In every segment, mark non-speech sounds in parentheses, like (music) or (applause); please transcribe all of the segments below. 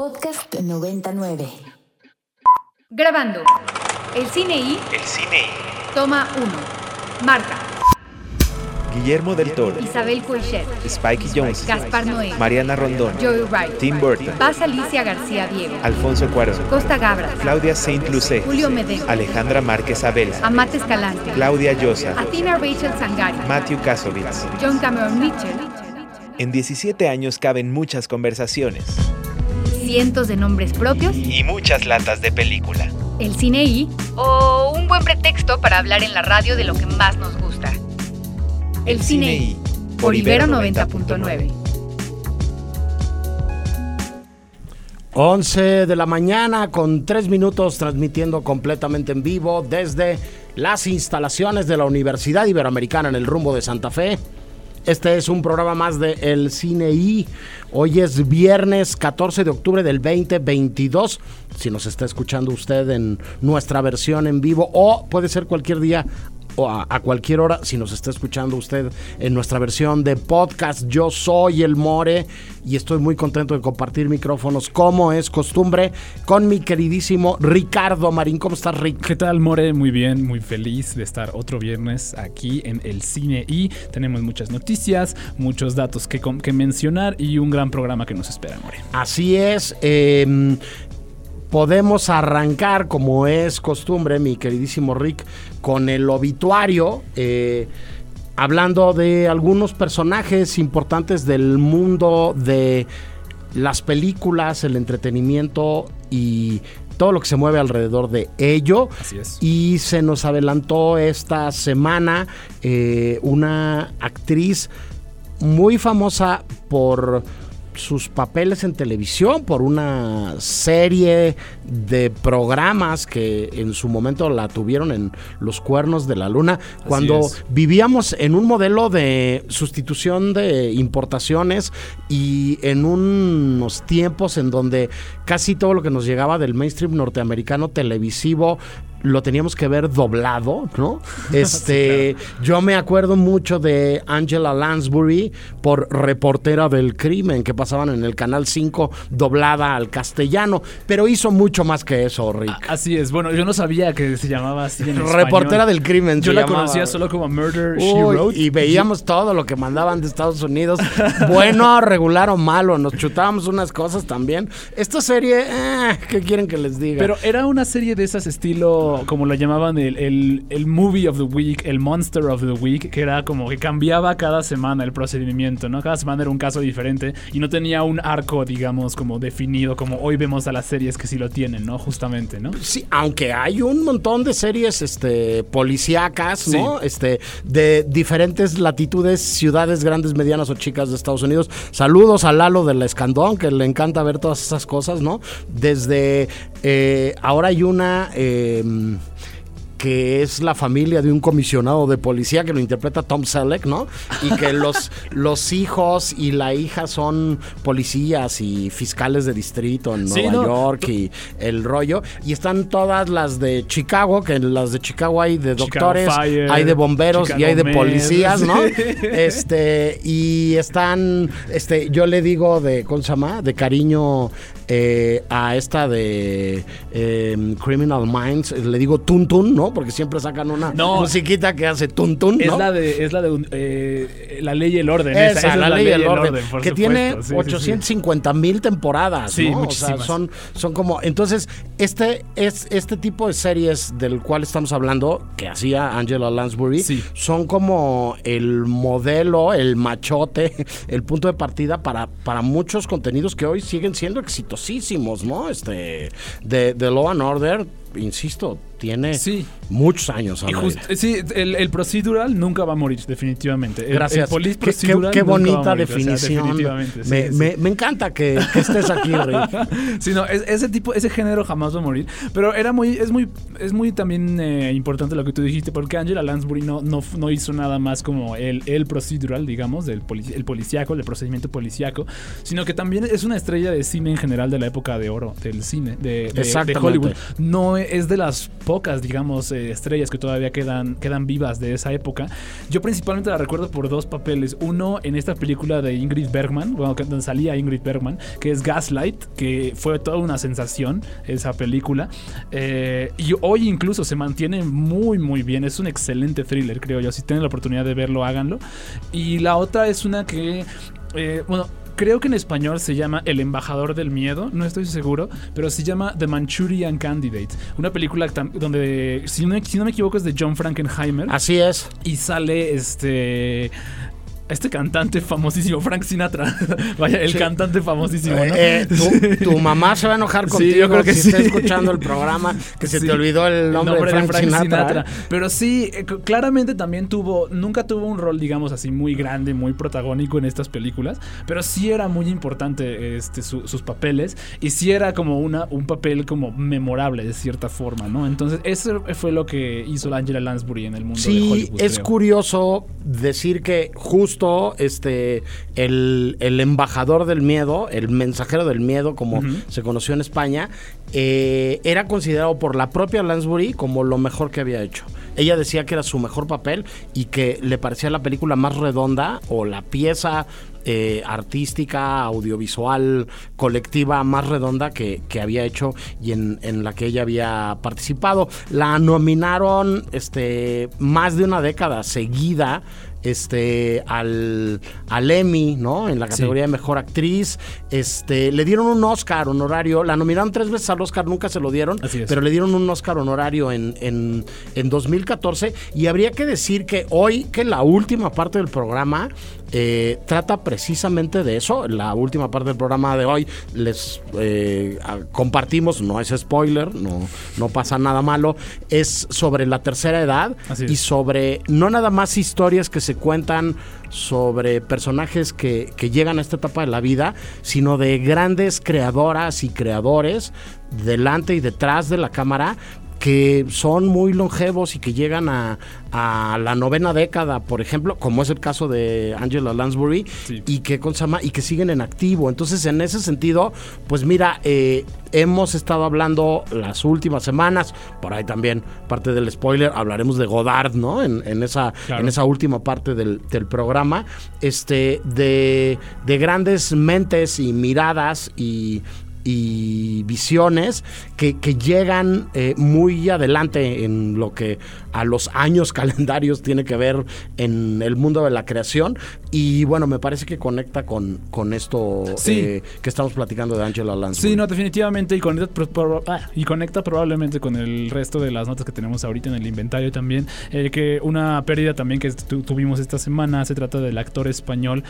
Podcast 99. Grabando. El cine y El cine y toma 1. Marca. Guillermo del Toro, Isabel Coixet. Spikey Jones, Gaspar Noé. Mariana Rondón, Joey Wright. Tim Burton, Paz Alicia García Diego. Alfonso Cuarón, Costa Gabra. Claudia Saint Lucé, Julio Medem. Alejandra Márquez Abela, Amate Escalante. Claudia Llosa, Athena Rachel Sangari. Matthew Kasovitz. John Cameron Mitchell. En 17 años caben muchas conversaciones Cientos de nombres propios. y muchas latas de película. El cine y. O un buen pretexto para hablar en la radio de lo que más nos gusta. El, cine y. Por Ibero 90.9. 11 de la mañana con 3 minutos transmitiendo completamente en vivo desde las instalaciones de la Universidad Iberoamericana en el rumbo de Santa Fe. Este es un programa más de El Cine I. Hoy es viernes 14 de octubre del 2022. Si nos está escuchando usted en nuestra versión en vivo o puede ser cualquier día o a, a cualquier hora, si nos está escuchando usted en nuestra versión de podcast, yo soy el More y estoy muy contento de compartir micrófonos como es costumbre con mi queridísimo Ricardo Marín. ¿Cómo estás, Rick? ¿Qué tal, More? Muy bien, muy feliz de estar otro viernes aquí en el cine y tenemos muchas noticias, muchos datos que, que mencionar y un gran programa que nos espera, More. Así es. eh, podemos arrancar, como es costumbre, mi queridísimo Rick, con el obituario. eh, hablando de algunos personajes importantes del mundo de las películas, el entretenimiento y todo lo que se mueve alrededor de ello. Así es. Y se nos adelantó esta semana eh, una actriz muy famosa por sus papeles en televisión, por una serie de programas que en su momento la tuvieron en Los Cuernos de la Luna, cuando es. vivíamos en un modelo de sustitución de importaciones y en unos tiempos en donde casi todo lo que nos llegaba del mainstream norteamericano televisivo lo teníamos que ver doblado, ¿no? (laughs) Este, yo me acuerdo mucho de Angela Lansbury por reportera del crimen que pasaban en el canal 5 doblada al castellano, pero hizo mucho más que eso, Rick. Así es, bueno, yo no sabía que se llamaba así en español. reportera del crimen. Yo la llamaba. conocía solo como Murder, She Wrote. y veíamos todo lo que mandaban de Estados Unidos, bueno, (laughs) regular o malo, nos chutábamos unas cosas también. Esta serie, eh, ¿qué quieren que les diga? Pero era una serie de esas estilo, como lo llamaban, el, el, el movie of the week, el monster of the week, que era como que cambiaba cada semana el procedimiento, ¿no? Cada semana era un caso diferente y no tenía un arco, digamos, como definido, como hoy vemos a las series que sí lo tienen, ¿no? Justamente, ¿no? Sí, aunque hay un montón de series este, policíacas, ¿no? Sí. Este, de diferentes latitudes, ciudades grandes, medianas o chicas de Estados Unidos. Saludos a Lalo del Escandón, que le encanta ver todas esas cosas, ¿no? Desde eh, ahora hay una. eh, que es la familia de un comisionado de policía que lo interpreta Tom Selleck, ¿no? Y que (laughs) los, los hijos y la hija son policías y fiscales de distrito en Sí, Nueva no, York y el rollo. Y están todas las de Chicago, que en las de Chicago hay de doctores, Fire, hay de bomberos y hay de policías, ¿no? (laughs) Este, y están, este, yo le digo de, ¿cómo se llama? De cariño eh, a esta de eh, Criminal Minds, le digo Tun Tun, ¿no? Porque siempre sacan una No. musiquita que hace Tun Tun, ¿no? Es la de, es la de eh, la ley y el orden. Esa, esa, esa es la, ley del orden, por que supuesto. tiene Sí, sí, sí. 850 mil temporadas, Sí, ¿no? O sea, son, son como, entonces, este es este tipo de series del cual estamos hablando, que hacía Angela Lansbury, son como el modelo, el machote, (laughs) el punto de partida para, para muchos contenidos que hoy siguen siendo exitosísimos, ¿no? Este, de, de Law and Order, insisto, tiene Sí. muchos años. Y just- sí, el, el procedural nunca va a morir, definitivamente. El- Gracias. El Qué- bonita morir, o sea, definición. sí, me, sí. me- me encanta que, que estés aquí. (laughs) Sí, no, es- ese tipo, ese género jamás va a morir. Pero era muy, es muy, es muy también eh, importante lo que tú dijiste, porque Angela Lansbury no, no, no hizo nada más como el, el procedural, digamos, del poli- el policíaco, el procedimiento policíaco, sino que también es una estrella de cine en general de la época de oro del cine, de, de- de. Hollywood. No es de las pocas, digamos, eh, estrellas que todavía quedan, quedan vivas de esa época. Yo principalmente la recuerdo por dos papeles. Uno en esta película de Ingrid Bergman, bueno, donde salía Ingrid Bergman, que es Gaslight, que fue toda una sensación esa película. Eh, y hoy incluso se mantiene muy, muy bien. Es un excelente thriller, creo yo. Si tienen la oportunidad de verlo, háganlo. Y la otra es una que, eh, bueno, creo que en español se llama El embajador del miedo, no estoy seguro, pero se llama The Manchurian Candidate, una película donde, si no, si no me equivoco, es de John Frankenheimer. Así es. Y sale este este cantante famosísimo, Frank Sinatra. (laughs) Vaya, el cantante famosísimo, ¿no? Eh, eh, tu, mamá se va a enojar (laughs) contigo yo creo que si está escuchando el programa, que se te olvidó el nombre, de Frank, Sinatra. ¿eh? Pero sí, claramente también tuvo, nunca tuvo un rol, digamos así, muy grande, muy protagónico en estas películas, pero sí era muy importante este, sus papeles y sí era como una, un papel como memorable de cierta forma, ¿no? Entonces, eso fue lo que hizo Angela Lansbury en el mundo de Hollywood. Sí, es curioso decir que justo este, el, embajador del miedo, el mensajero del miedo, como se conoció en España, eh, era considerado por la propia Lansbury como lo mejor que había hecho. Ella decía que era su mejor papel y que le parecía la película más redonda o la pieza eh, artística, audiovisual, colectiva más redonda que, había hecho y en, en, la que ella había participado. La nominaron este, más de una década seguida este al, al Emmy, ¿no? En la categoría de mejor actriz. Este, le dieron un Oscar honorario. La nominaron tres veces al Oscar, nunca se lo dieron. Pero le dieron un Oscar honorario en, en, en 2014. Y habría que decir que hoy, que la última parte del programa eh, trata precisamente de eso. La última parte del programa de hoy les eh, compartimos, no es spoiler, no, no pasa nada malo, es sobre la tercera edad y sobre no nada más historias que se cuentan sobre personajes que, que llegan a esta etapa de la vida, sino de grandes creadoras y creadores delante y detrás de la cámara que son muy longevos y que llegan a, la novena década, por ejemplo, como es el caso de Angela Lansbury, y que y que siguen en activo. Entonces, en ese sentido, pues mira, eh, hemos estado hablando las últimas semanas, por ahí también parte del spoiler, hablaremos de Godard, ¿no? En, esa, en esa última parte del, programa, este, de, de grandes mentes y miradas y y visiones que, llegan eh, muy adelante en lo que a los años (laughs) calendarios tiene que ver en el mundo de la creación. Y bueno, me parece que conecta con, con esto eh, que estamos platicando de Angela Lansbury. Sí, no, definitivamente. Y conecta, ah, y conecta probablemente con el resto de las notas que tenemos ahorita en el inventario también. Eh, que una pérdida también que tuvimos esta semana se trata del actor español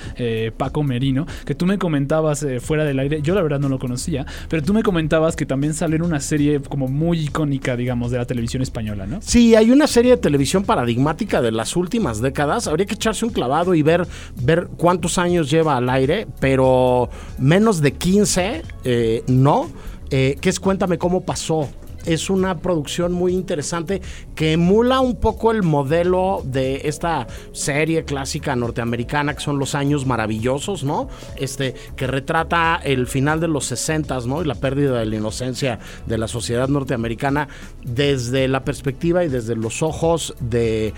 Paco Merino, que tú me comentabas fuera del aire. Yo la verdad no lo conocía pero tú me comentabas que también sale en una serie como muy icónica, digamos, de la televisión española, ¿no? Sí, hay una serie de televisión paradigmática de las últimas décadas. Habría que echarse un clavado y ver, ver cuántos años lleva al aire, pero menos de 15, eh, no. Eh, es Cuéntame cómo pasó es una producción muy interesante que emula un poco el modelo de esta serie clásica norteamericana que son los años maravillosos, ¿no? Este, que retrata el final de los 60, ¿no? Y la pérdida de la inocencia de la sociedad norteamericana desde la perspectiva y desde los ojos de,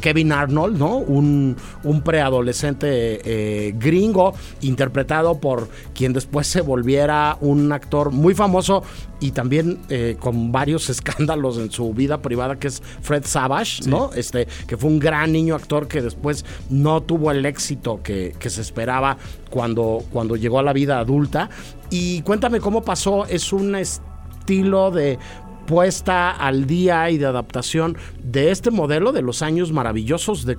Kevin Arnold, ¿no? Un, preadolescente eh, gringo interpretado por quien después se volviera un actor muy famoso y también eh, con varios (laughs) escándalos en su vida privada, que es Fred Savage, ¿no? Este, que fue un gran niño actor que después no tuvo el éxito que, se esperaba cuando, cuando llegó a la vida adulta. Y cuéntame cómo pasó, es un estilo de puesta al día y de adaptación de este modelo de los años maravillosos de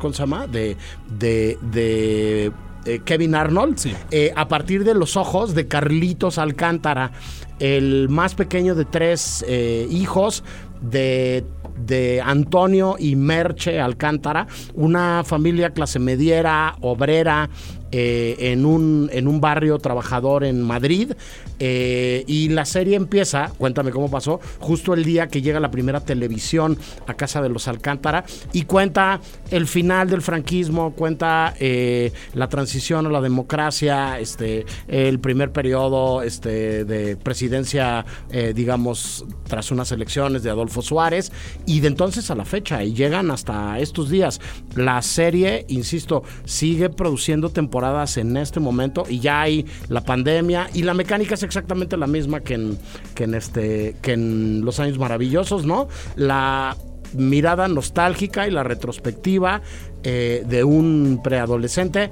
de, de, de eh, Kevin Arnold, eh, a partir de los ojos de Carlitos Alcántara, el más pequeño de tres eh, hijos de, de, Antonio y Merche Alcántara, una familia clase mediera, obrera, eh, en, un, en un barrio trabajador en Madrid. eh, y la serie empieza, cuéntame cómo pasó, justo el día que llega la primera televisión a casa de los Alcántara y cuenta el final del franquismo, cuenta eh, la transición a la democracia, este, el primer periodo este, de presidencia, digamos, tras unas elecciones de Adolfo Suárez, y de entonces a la fecha, y llegan hasta estos días. La serie, insisto, sigue produciendo temporadas en este momento, y ya hay la pandemia, y la mecánica es exactamente la misma que en, que en, este, que en Los Años Maravillosos, ¿no? La mirada nostálgica y la retrospectiva eh, de un preadolescente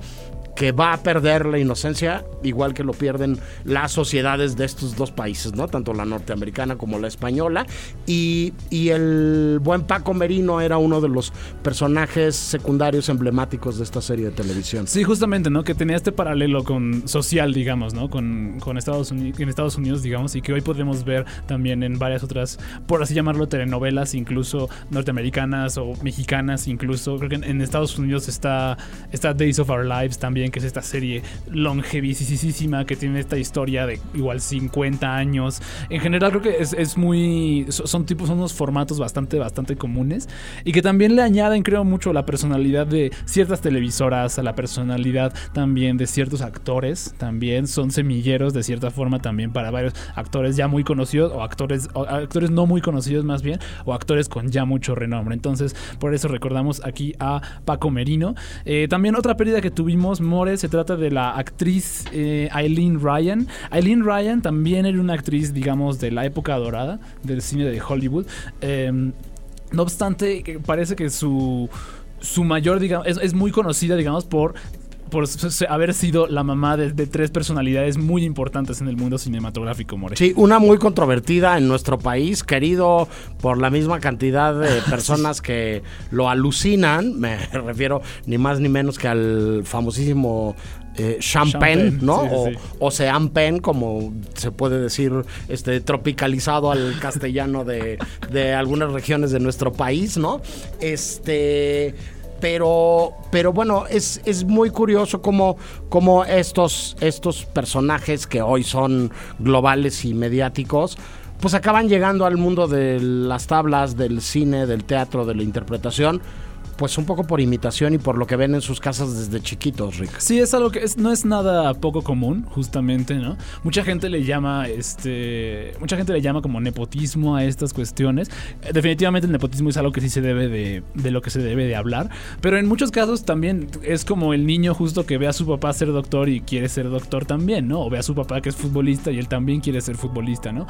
que va a perder la inocencia, igual que lo pierden las sociedades de estos dos países, ¿no? Tanto la norteamericana como la española. Y, y el buen Paco Merino era uno de los personajes secundarios emblemáticos de esta serie de televisión. Sí, justamente, ¿no? Que tenía este paralelo con social, digamos, ¿no? Con, con Estados Unidos, en Estados Unidos, digamos, y que hoy podemos ver también en varias otras, por así llamarlo, telenovelas, incluso norteamericanas o mexicanas, incluso. Creo que en, Estados Unidos está, está Days of Our Lives también, que es esta serie longevísima que tiene esta historia de igual 50 años. En general creo que es, muy... so- Son tipos, son unos formatos bastante, bastante comunes y que también le añaden, creo, mucho la personalidad de ciertas televisoras, a la personalidad también de ciertos actores, también son semilleros de cierta forma también para varios actores ya muy conocidos o actores, actores no muy conocidos más bien, o actores con ya mucho renombre. Entonces, por eso recordamos aquí a Paco Merino. Eh, también otra pérdida que tuvimos, Se trata de la actriz eh, Eileen Ryan. Eileen Ryan también era una actriz, digamos, de la época dorada del cine de Hollywood. Em, no obstante, parece que su, su mayor, es, es muy conocida, digamos, por por haber sido la mamá de, de tres personalidades muy importantes en el mundo cinematográfico, More. Sí, una muy controvertida en nuestro país, querido por la misma cantidad de (laughs) personas que lo alucinan. Me (laughs) refiero ni más ni menos que al famosísimo eh, Champagne, Champagne, ¿no? sí, o, sí. o Sean como se puede decir, este, tropicalizado al castellano de, de algunas regiones de nuestro país, ¿no? Este. Pero, pero bueno, es, es muy curioso cómo, cómo estos, estos personajes que hoy son globales y mediáticos, pues acaban llegando al mundo de las tablas, del cine, del teatro, de la interpretación, pues un poco por imitación y por lo que ven en sus casas desde chiquitos, Rick. Sí, es algo que es- no es nada poco común, justamente, ¿no? Mucha gente le llama, este, mucha gente le llama como nepotismo a estas cuestiones. Eh, Definitivamente el nepotismo es algo que sí se debe de, de lo que se debe de hablar, pero en muchos casos también es como el niño justo que ve a su papá ser doctor y quiere ser doctor también, ¿no? O ve a su papá que es futbolista y él también quiere ser futbolista, ¿no?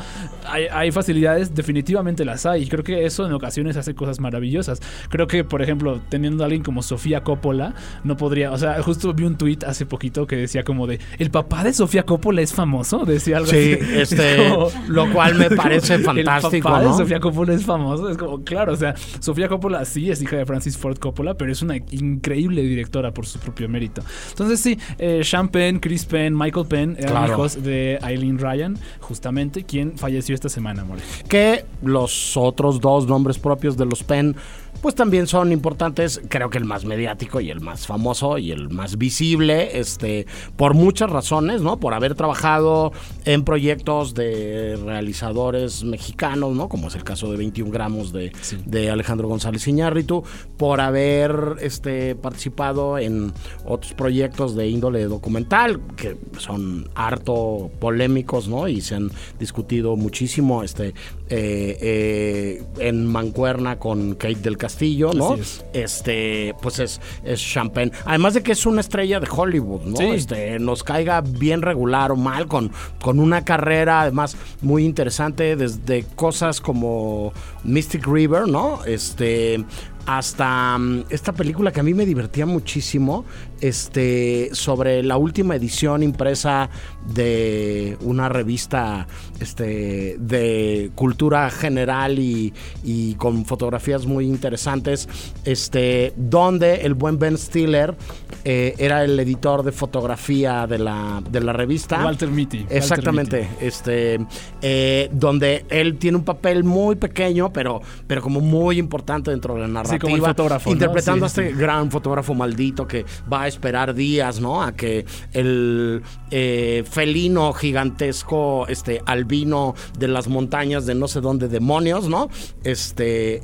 Hay, hay facilidades, definitivamente las hay, y creo que eso en ocasiones hace cosas maravillosas. Creo que, por ejemplo, teniendo a alguien como Sofía Coppola, no podría, o sea, justo vi un tuit hace poquito que decía como de, ¿el papá de Sofía Coppola es famoso? Decía algo Sí, así. este, (laughs) como- lo cual me parece (laughs) El fantástico, papá ¿no? de Sofía Coppola es famoso, es como, claro, o sea, Sofía Coppola sí es hija de Francis Ford Coppola, pero es una increíble directora por su propio mérito. Entonces sí, eh, Sean Penn, Chris Penn, Michael Penn eran Claro. hijos de Eileen Ryan, justamente, quien falleció esta semana, More. que los otros dos nombres propios de los Penn pues también son importantes, creo que el más mediático y el más famoso y el más visible, este, por muchas razones, ¿no? Por haber trabajado en proyectos de realizadores mexicanos, ¿no? Como es el caso de 21 gramos de, de Alejandro González Iñárritu, por haber este, participado en otros proyectos de índole documental, que son harto polémicos, ¿no? Y se han discutido muchísimo, este, eh, eh, en Mancuerna con Kate del Castillo, ¿no? Es. Este, pues es, es Champagne. Además de que es una estrella de Hollywood, ¿no? Sí. Este, nos caiga bien regular o mal, con, con una carrera además muy interesante, desde cosas como Mystic River, ¿no? Este hasta mm, esta película que a mí me divertía muchísimo, este, sobre la última edición impresa de una revista este, de cultura general y, y con fotografías muy interesantes, este, donde el buen Ben Stiller eh, era el editor de fotografía de la, de la revista. Walter Mitty. Walter Exactamente, este, eh, donde él tiene un papel muy pequeño, pero, pero como muy importante dentro de la Sí, narrativa narrativa. fotógrafo, interpretando a este gran fotógrafo maldito que va a esperar días, ¿no? A que el eh, felino gigantesco, este albino de las montañas de no sé dónde demonios, ¿no? Este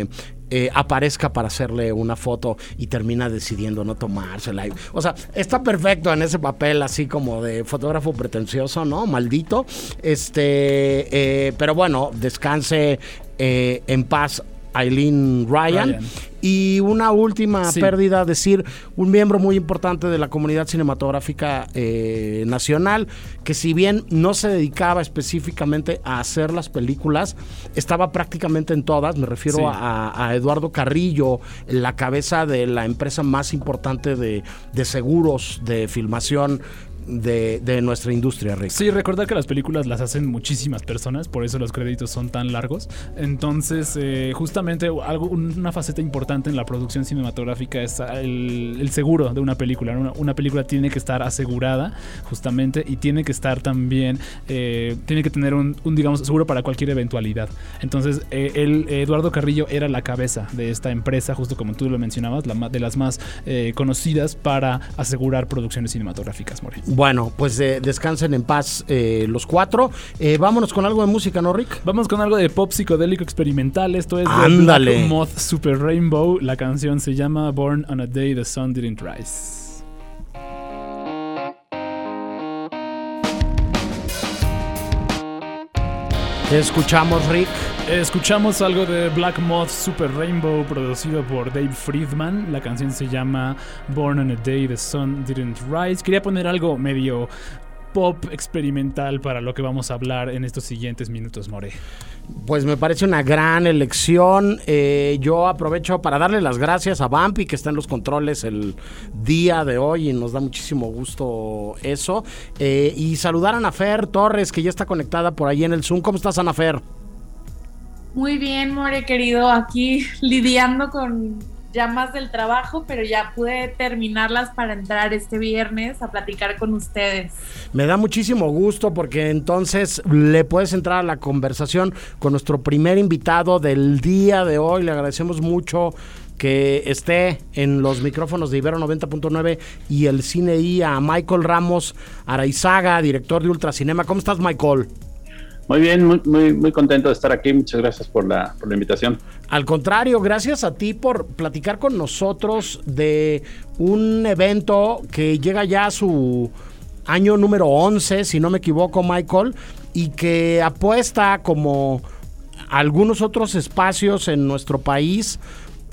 eh, eh, aparezca para hacerle una foto y termina decidiendo no tomársela. O sea, está perfecto en ese papel así como de fotógrafo pretencioso, ¿no? Maldito. Este, pero bueno, descanse en paz Eileen Ryan. Y una última pérdida, decir, un miembro muy importante de la comunidad cinematográfica eh, nacional, que si bien no se dedicaba específicamente a hacer las películas, estaba prácticamente en todas, me refiero a, Eduardo Carrillo, la cabeza de la empresa más importante de, de seguros de filmación de, nuestra industria, Rick. Sí, recordar que las películas las hacen muchísimas personas, por eso los créditos son tan largos. Entonces, eh, justamente algo, una faceta importante en la producción cinematográfica es el, seguro de una película. Una, película tiene que estar asegurada, justamente, y tiene que estar también, eh, tiene que tener un, digamos, seguro para cualquier eventualidad. Entonces, eh, Eduardo Carrillo era la cabeza de esta empresa, justo como tú lo mencionabas, la, de las más conocidas para asegurar producciones cinematográficas, More. Bueno, pues eh, descansen en paz eh, los cuatro. Eh, vámonos con algo de música, ¿no, Rick? Vamos con algo de pop psicodélico experimental. Esto es Ándale. Black Moth Super Rainbow. La canción se llama Born on a Day the Sun Didn't Rise. ¿Qué escuchamos, Rick? Escuchamos algo de Black Moth Super Rainbow producido por Dave Friedman. La canción se llama Born on a Day the Sun Didn't Rise. Quería poner algo medio pop experimental para lo que vamos a hablar en estos siguientes minutos, More. Pues me parece una gran elección. Eh, yo aprovecho para darle las gracias a Bampi, que está en los controles el día de hoy y nos da muchísimo gusto eso. Eh, y saludar a Anafer Torres, que ya está conectada por ahí en el Zoom. ¿Cómo estás, Anafer? Muy bien, More querido, aquí lidiando con llamas del trabajo, pero ya pude terminarlas para entrar este viernes a platicar con ustedes. Me da muchísimo gusto porque entonces le puedes entrar a la conversación con nuestro primer invitado del día de hoy. Le agradecemos mucho que esté en los micrófonos de Ibero 90.9 y el Cine I a Michael Ramos Araizaga, director de Ultracinema. ¿Cómo estás, Michael? Muy bien, muy, muy, muy contento de estar aquí. Muchas gracias por la, por la invitación. Al contrario, gracias a ti por platicar con nosotros de un evento que llega ya a su año número 11, si no me equivoco, Michael, y que apuesta como algunos otros espacios en nuestro país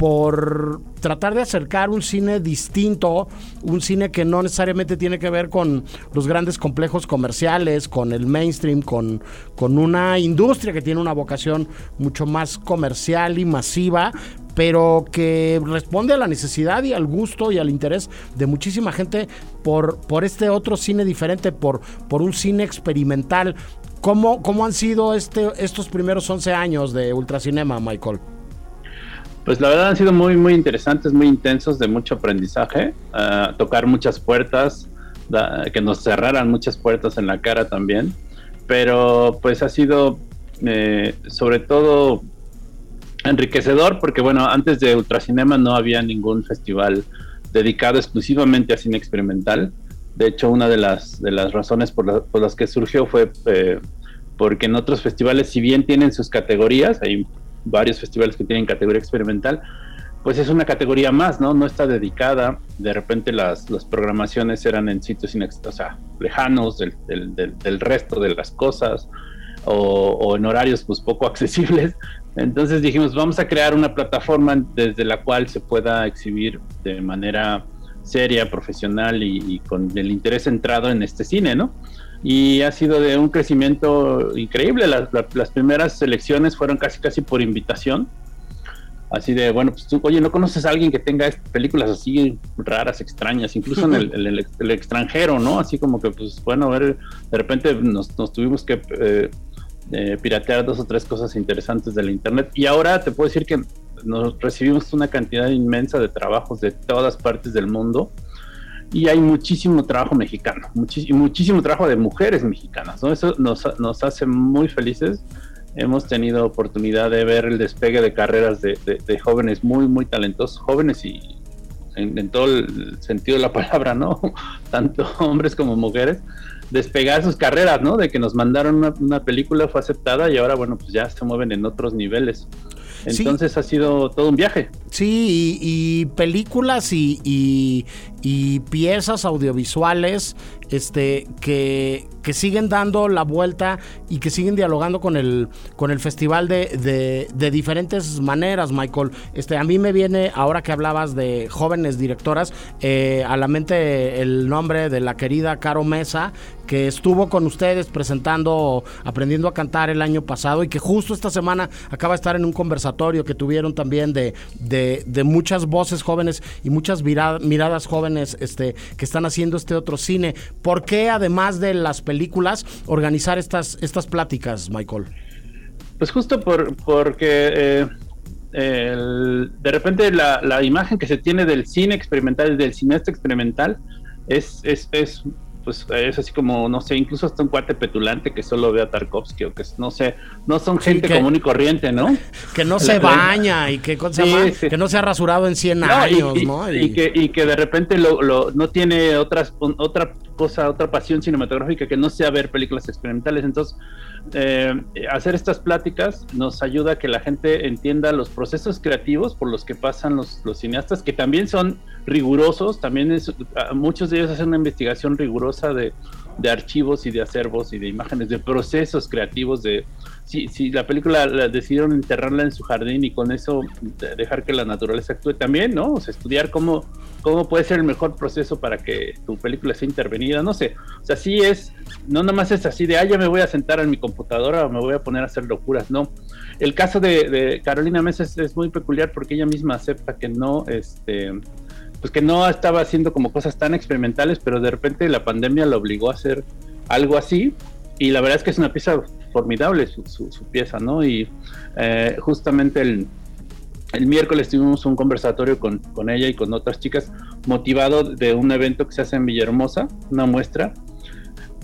por tratar de acercar un cine distinto, un cine que no necesariamente tiene que ver con los grandes complejos comerciales, con el mainstream, con, con una industria que tiene una vocación mucho más comercial y masiva, pero que responde a la necesidad y al gusto y al interés de muchísima gente por, por este otro cine diferente, por, por un cine experimental. ¿Cómo, cómo han sido este, estos primeros 11 años de Ultracinema, Michael? Pues la verdad han sido muy, muy interesantes, muy intensos, de mucho aprendizaje, uh, tocar muchas puertas, que nos cerraran muchas puertas en la cara también, pero pues ha sido eh, sobre todo enriquecedor porque bueno, antes de Ultracinema no había ningún festival dedicado exclusivamente a cine experimental. De hecho, una de las, de las razones por, las que surgió fue eh, porque en otros festivales, si bien tienen sus categorías, hay varios festivales que tienen categoría experimental, pues es una categoría más, ¿no? No está dedicada. De repente las, programaciones eran en sitios o lejanos del, resto de las cosas o, en horarios pues poco (laughs) accesibles. Entonces dijimos, vamos a crear una plataforma desde la cual se pueda exhibir de manera seria, profesional y con el interés centrado en este cine, ¿no? Y ha sido de un crecimiento increíble. Las, las primeras selecciones fueron casi casi por invitación. Así de, bueno, pues tú, oye, ¿no conoces a alguien que tenga películas así raras, extrañas, incluso en el, (laughs) el, extranjero, ¿no? Así como que, pues, bueno, a ver, de repente nos, nos tuvimos que eh, eh, piratear dos o tres cosas interesantes del Internet. Y ahora te puedo decir que nos recibimos una cantidad inmensa de trabajos de todas partes del mundo y hay muchísimo trabajo mexicano, muchísimo, muchísimo trabajo de mujeres mexicanas, ¿no? Eso nos, nos hace muy felices hemos tenido oportunidad de ver el despegue de carreras de, jóvenes muy, muy talentosos, jóvenes y en, todo el sentido de la palabra, ¿no? (laughs) Tanto hombres como mujeres, despegar sus carreras, ¿no? De que nos mandaron una, una película, fue aceptada y ahora, bueno, pues ya se mueven en otros niveles. Entonces ha sido todo un viaje. Sí, y, películas y, piezas audiovisuales este, que, que, siguen dando la vuelta y que siguen dialogando con el, con el festival de, de, diferentes maneras, Michael. Este, a mí me viene, ahora que hablabas de jóvenes directoras, eh, a la mente el nombre de la querida Caro Mesa, que estuvo con ustedes presentando, aprendiendo a cantar el año pasado y que justo esta semana acaba de estar en un conversatorio que tuvieron también de, de, muchas voces jóvenes y muchas miradas jóvenes este, que están haciendo este otro cine. ¿Por qué, además de las películas, organizar estas, estas pláticas, Michael? Pues justo por, porque eh, de repente la, la, imagen que se tiene del cine experimental, del cineasta experimental, es, es, es pues es así como, no sé, incluso hasta un cuate petulante que solo ve a Tarkovsky o que no sé, no son gente común y corriente, ¿no? (laughs) Que no se baña y que, que no se ha rasurado en 100 años, ¿no? Y, que, y que de repente lo, no tiene otras, otra cosa, otra pasión cinematográfica que no sea ver películas experimentales. Entonces, eh, hacer estas pláticas nos ayuda a que la gente entienda los procesos creativos por los que pasan los, los cineastas, que también son rigurosos, también es, muchos de ellos hacen una investigación rigurosa de, de archivos y de acervos y de imágenes, de procesos creativos, de si, si la película la decidieron enterrarla en su jardín y con eso dejar que la naturaleza actúe también, ¿no? O sea, estudiar cómo, cómo puede ser el mejor proceso para que tu película sea intervenida, no sé. O sea, sí es, no nomás es así de, ah, ya me voy a sentar en mi computadora o me voy a poner a hacer locuras, no. El caso de, Carolina Mesa es, es, muy peculiar porque ella misma acepta que no, este, pues que no estaba haciendo como cosas tan experimentales, pero de repente la pandemia la obligó a hacer algo así y la verdad es que es una pieza formidable su, su, pieza, ¿no? Y eh, justamente el, el, miércoles tuvimos un conversatorio con, con, ella y con otras chicas motivado de un evento que se hace en Villahermosa, una muestra.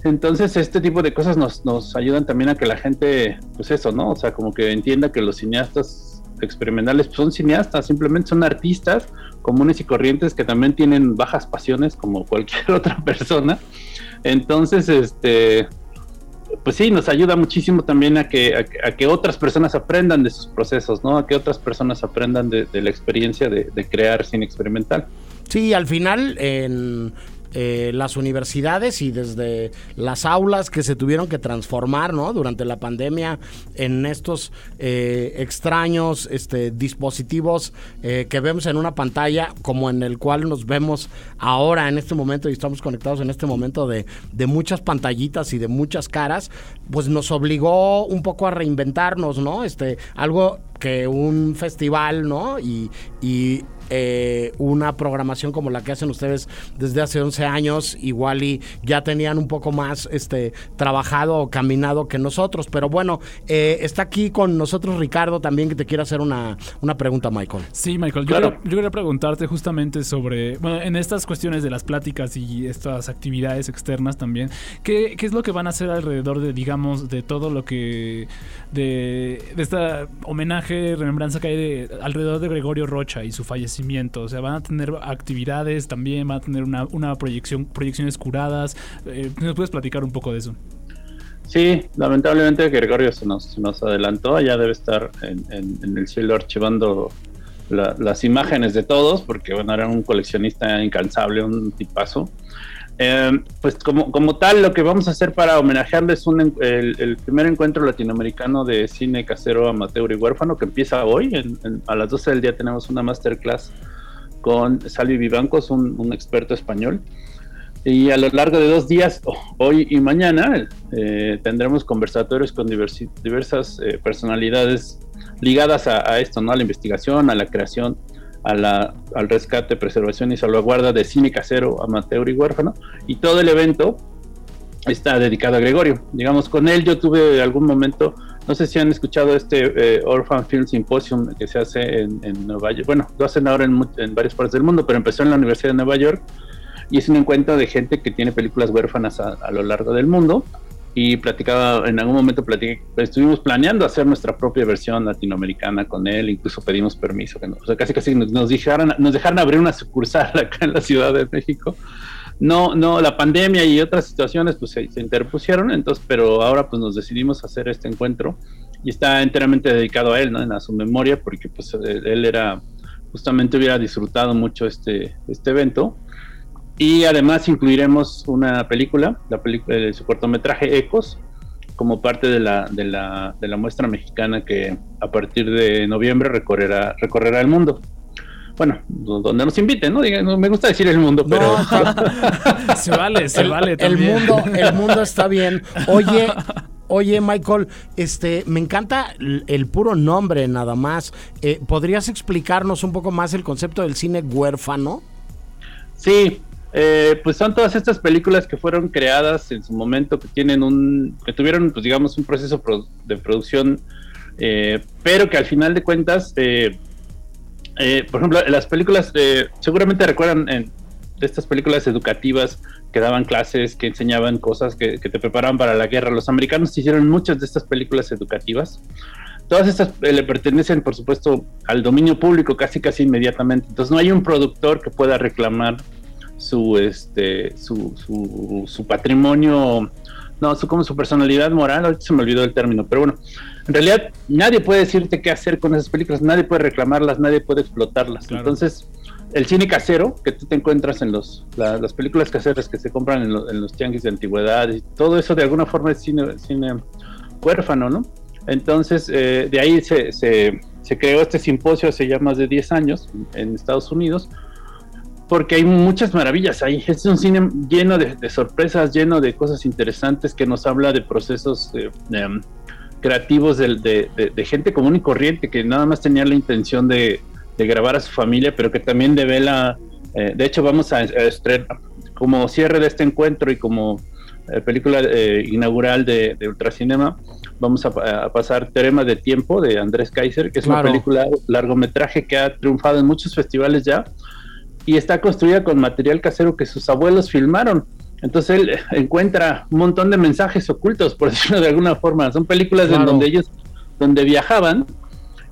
Entonces este tipo de cosas nos, nos ayudan también a que la gente, pues eso, ¿no? O sea, como que entienda que los cineastas experimentales son cineastas, simplemente son artistas comunes y corrientes que también tienen bajas pasiones como cualquier (laughs) otra persona. Entonces, este, pues sí, nos ayuda muchísimo también a que, a, que otras personas aprendan de sus procesos, ¿no? A que otras personas aprendan de, la experiencia de, de, crear cine experimental. Sí, al final en eh, las universidades y desde las aulas que se tuvieron que transformar ¿no? durante la pandemia en estos eh, extraños este, dispositivos eh, que vemos en una pantalla como en el cual nos vemos ahora en este momento y estamos conectados en este momento de, de muchas pantallitas y de muchas caras, pues nos obligó un poco a reinventarnos, ¿no? Este, algo que un festival, ¿no? Y, y eh, una programación como la que hacen ustedes desde hace 11 años, igual y ya tenían un poco más este trabajado o caminado que nosotros. Pero bueno, eh, está aquí con nosotros Ricardo también que te quiere hacer una, una pregunta, Michael. Sí, Michael, yo, quería, preguntarte justamente sobre, bueno, en estas cuestiones de las pláticas y estas actividades externas también, ¿qué, qué es lo que van a hacer alrededor de, digamos, de todo lo que, de, de esta homenaje, remembranza que hay de, alrededor de Gregorio Rocha y su fallecimiento? O sea, van a tener actividades también, van a tener una, una proyección, proyecciones curadas. Eh, ¿Nos puedes platicar un poco de eso? Sí, lamentablemente Gregorio se nos, se nos adelantó, ya debe estar en, en, el cielo archivando las imágenes de todos, porque bueno, era un coleccionista incansable, un tipazo. Eh, pues como, como tal, lo que vamos a hacer para homenajearles es el, primer encuentro latinoamericano de cine casero amateur y huérfano que empieza hoy. a las 12 del día tenemos una masterclass con Salvi Vivancos, un, experto español. Y a lo largo de dos días, hoy y mañana, eh, tendremos conversatorios con diversas eh, personalidades ligadas a, a, esto, ¿no? a la investigación, a la creación al rescate, preservación y salvaguarda de cine casero, amateur y huérfano. Y todo el evento está dedicado a Gregorio. Digamos, con él yo tuve algún momento, no sé si han escuchado este eh, Orphan Film Symposium que se hace en, Nueva York. Bueno, lo hacen ahora en varias partes del mundo, pero empezó en la Universidad de Nueva York y es un encuentro de gente que tiene películas huérfanas a, lo largo del mundo y platicaba, en algún momento platiqué, estuvimos planeando hacer nuestra propia versión latinoamericana con él, incluso pedimos permiso, que o sea, casi casi nos, nos, dejaran, nos dejaran abrir una sucursal (laughs) acá en la Ciudad de México. No, no, la pandemia y otras situaciones pues se, interpusieron, entonces, pero ahora pues nos decidimos hacer este encuentro y está enteramente dedicado a él, ¿no? A su memoria, porque pues él era, justamente hubiera disfrutado mucho este, este evento y además incluiremos una película, la película, eh, su cortometraje Ecos, como parte de la, de, la, de la muestra mexicana que a partir de noviembre recorrerá, recorrerá el mundo. Bueno, donde nos inviten, ¿no? no me gusta decir el mundo, pero. (laughs) (laughs) se vale, se vale. El mundo, el mundo está bien. Oye, (laughs) Oye, Michael, este, me encanta el, puro nombre nada más. Eh, ¿Podrías explicarnos un poco más el concepto del cine huérfano? Sí, eh, pues son todas estas películas que fueron creadas en su momento, que tienen un, que tuvieron, pues digamos, un proceso de producción, eh, pero que al final de cuentas, eh, por ejemplo, las películas, seguramente recuerdan de estas películas educativas que daban clases, que enseñaban cosas, que, que, te preparaban para la guerra. Los americanos hicieron muchas de estas películas educativas. Todas estas le pertenecen, por supuesto, al dominio público casi casi inmediatamente. Entonces no hay un productor que pueda reclamar su este su, su, su patrimonio no su como su personalidad moral ahorita se me olvidó el término pero bueno en realidad nadie puede decirte qué hacer con esas películas nadie puede reclamarlas nadie puede explotarlas. Entonces el cine casero que tú te encuentras en los las películas caseras que se compran en, en los tianguis de antigüedad y todo eso de alguna forma es cine cine huérfano no entonces eh, de ahí se, se, se creó este simposio hace ya más de 10 años en Estados Unidos porque hay muchas maravillas ahí. Es un cine lleno de, sorpresas, lleno de cosas interesantes que nos habla de procesos eh, um, creativos de, gente común y corriente que nada más tenía la intención de, grabar a su familia, pero que también devela. Eh, de hecho, vamos a, estrenar como cierre de este encuentro y como eh, película inaugural de, Ultracinema. Vamos a, pasar Terema de Tiempo de Andrés Kaiser, que es una película largometraje que ha triunfado en muchos festivales ya y está construida con material casero que sus abuelos filmaron. Entonces él encuentra un montón de mensajes ocultos, por (laughs) decirlo de alguna forma. Son películas en donde ellos, donde viajaban,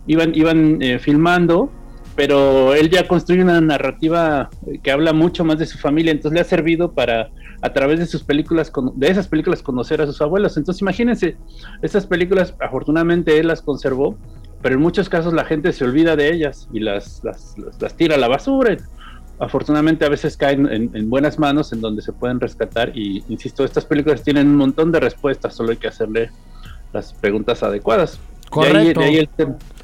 iban, iban eh, filmando, pero él ya construye una narrativa que habla mucho más de su familia. Entonces le ha servido para, a través de sus películas, de esas películas, conocer a sus abuelos. Entonces imagínense, esas películas, afortunadamente él las conservó, pero en muchos casos la gente se olvida de ellas y las, las, las tira a la basura afortunadamente a veces caen en, buenas manos en donde se pueden rescatar y insisto, estas películas tienen un montón de respuestas, solo hay que hacerle las preguntas adecuadas. Correcto.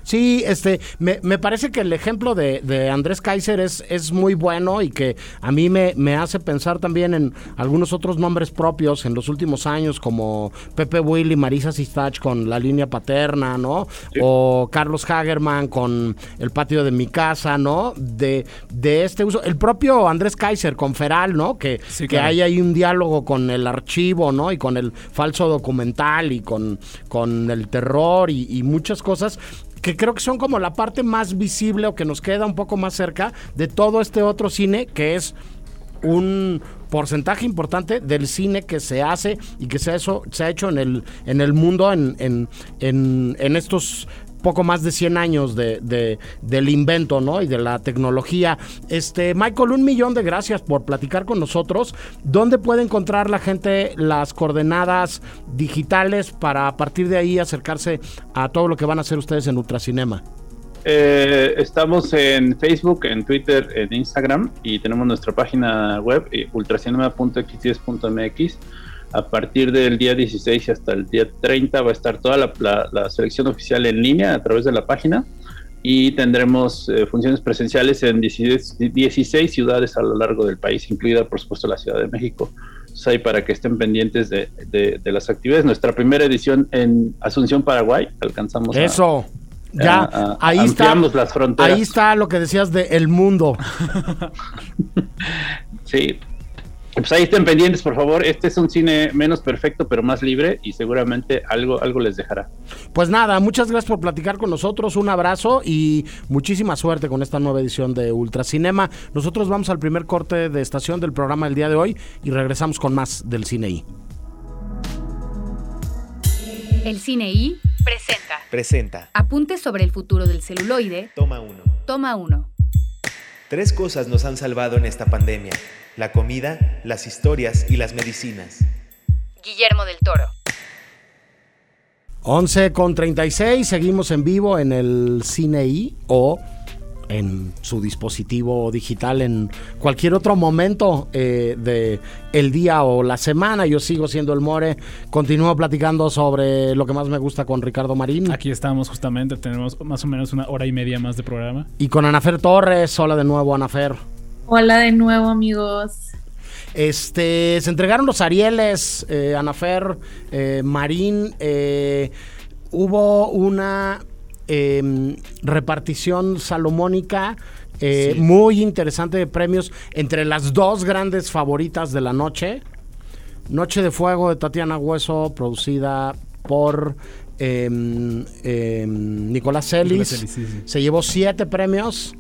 Sí, este, me, me, parece que el ejemplo de, de, Andrés Kaiser es, es muy bueno y que a mí me, me, hace pensar también en algunos otros nombres propios en los últimos años, como Pepe Will y Marisa Sistach con La Línea Paterna, ¿no? O Carlos Hagerman con El Patio de mi Casa, ¿no? De, de este uso. El propio Andrés Kaiser con Feral, ¿no? Que, que hay ahí un diálogo con el archivo, ¿no? Y con el falso documental y con, con el terror y, y muchas cosas que creo que son como la parte más visible o que nos queda un poco más cerca de todo este otro cine que es un porcentaje importante del cine que se hace y que se ha, eso, se ha hecho en el, en el mundo en, en, en estos poco más de 100 años de, del invento, ¿no? Y de la tecnología. Este, Michael, un millón de gracias por platicar con nosotros. ¿Dónde puede encontrar la gente las coordenadas digitales para a partir de ahí acercarse a todo lo que van a hacer ustedes en Ultracinema? Eh, estamos en Facebook, en Twitter, en Instagram y tenemos nuestra página web eh, ultracinema.x10.mx a partir del día 16 hasta el día 30 va a estar toda la, selección oficial en línea a través de la página y tendremos eh, funciones presenciales en 16, ciudades a lo largo del país, incluida por supuesto la Ciudad de México. Entonces, ahí para que estén pendientes de, las actividades. Nuestra primera edición en Asunción, Paraguay, alcanzamos Eso. ya, ahí está. Las fronteras. Ahí está lo que decías de el mundo. (laughs) sí, pues ahí estén pendientes, por favor. Este es un cine menos perfecto, pero más libre y seguramente algo, algo les dejará. Pues nada, muchas gracias por platicar con nosotros. Un abrazo y muchísima suerte con esta nueva edición de Ultracinema. Nosotros vamos al primer corte de estación del programa del día de hoy y regresamos con más del cine El Cine I presenta. Presenta. Apuntes sobre el futuro del celuloide. Toma uno. Toma uno. Tres cosas nos han salvado en esta pandemia. La comida, las historias y las medicinas. Guillermo del Toro. 11 con 36, seguimos en vivo en el Cine I o en su dispositivo digital en cualquier otro momento eh, de el día o la semana. Yo sigo siendo el More. Continúo platicando sobre lo que más me gusta con Ricardo Marín. Aquí estamos justamente, tenemos más o menos una hora y media más de programa. Y con Anafer Torres. Hola de nuevo, Anafer. Hola de nuevo, amigos. Este, se entregaron los Arieles, eh, Anafer, eh, Marín. eh, hubo una eh, repartición salomónica eh, Sí. muy interesante de premios entre las dos grandes favoritas de la noche. Noche de Fuego de Tatiana Hueso, producida por em, em, Nicolás Celis. Nicolás Celis, sí, sí. Se llevó siete premios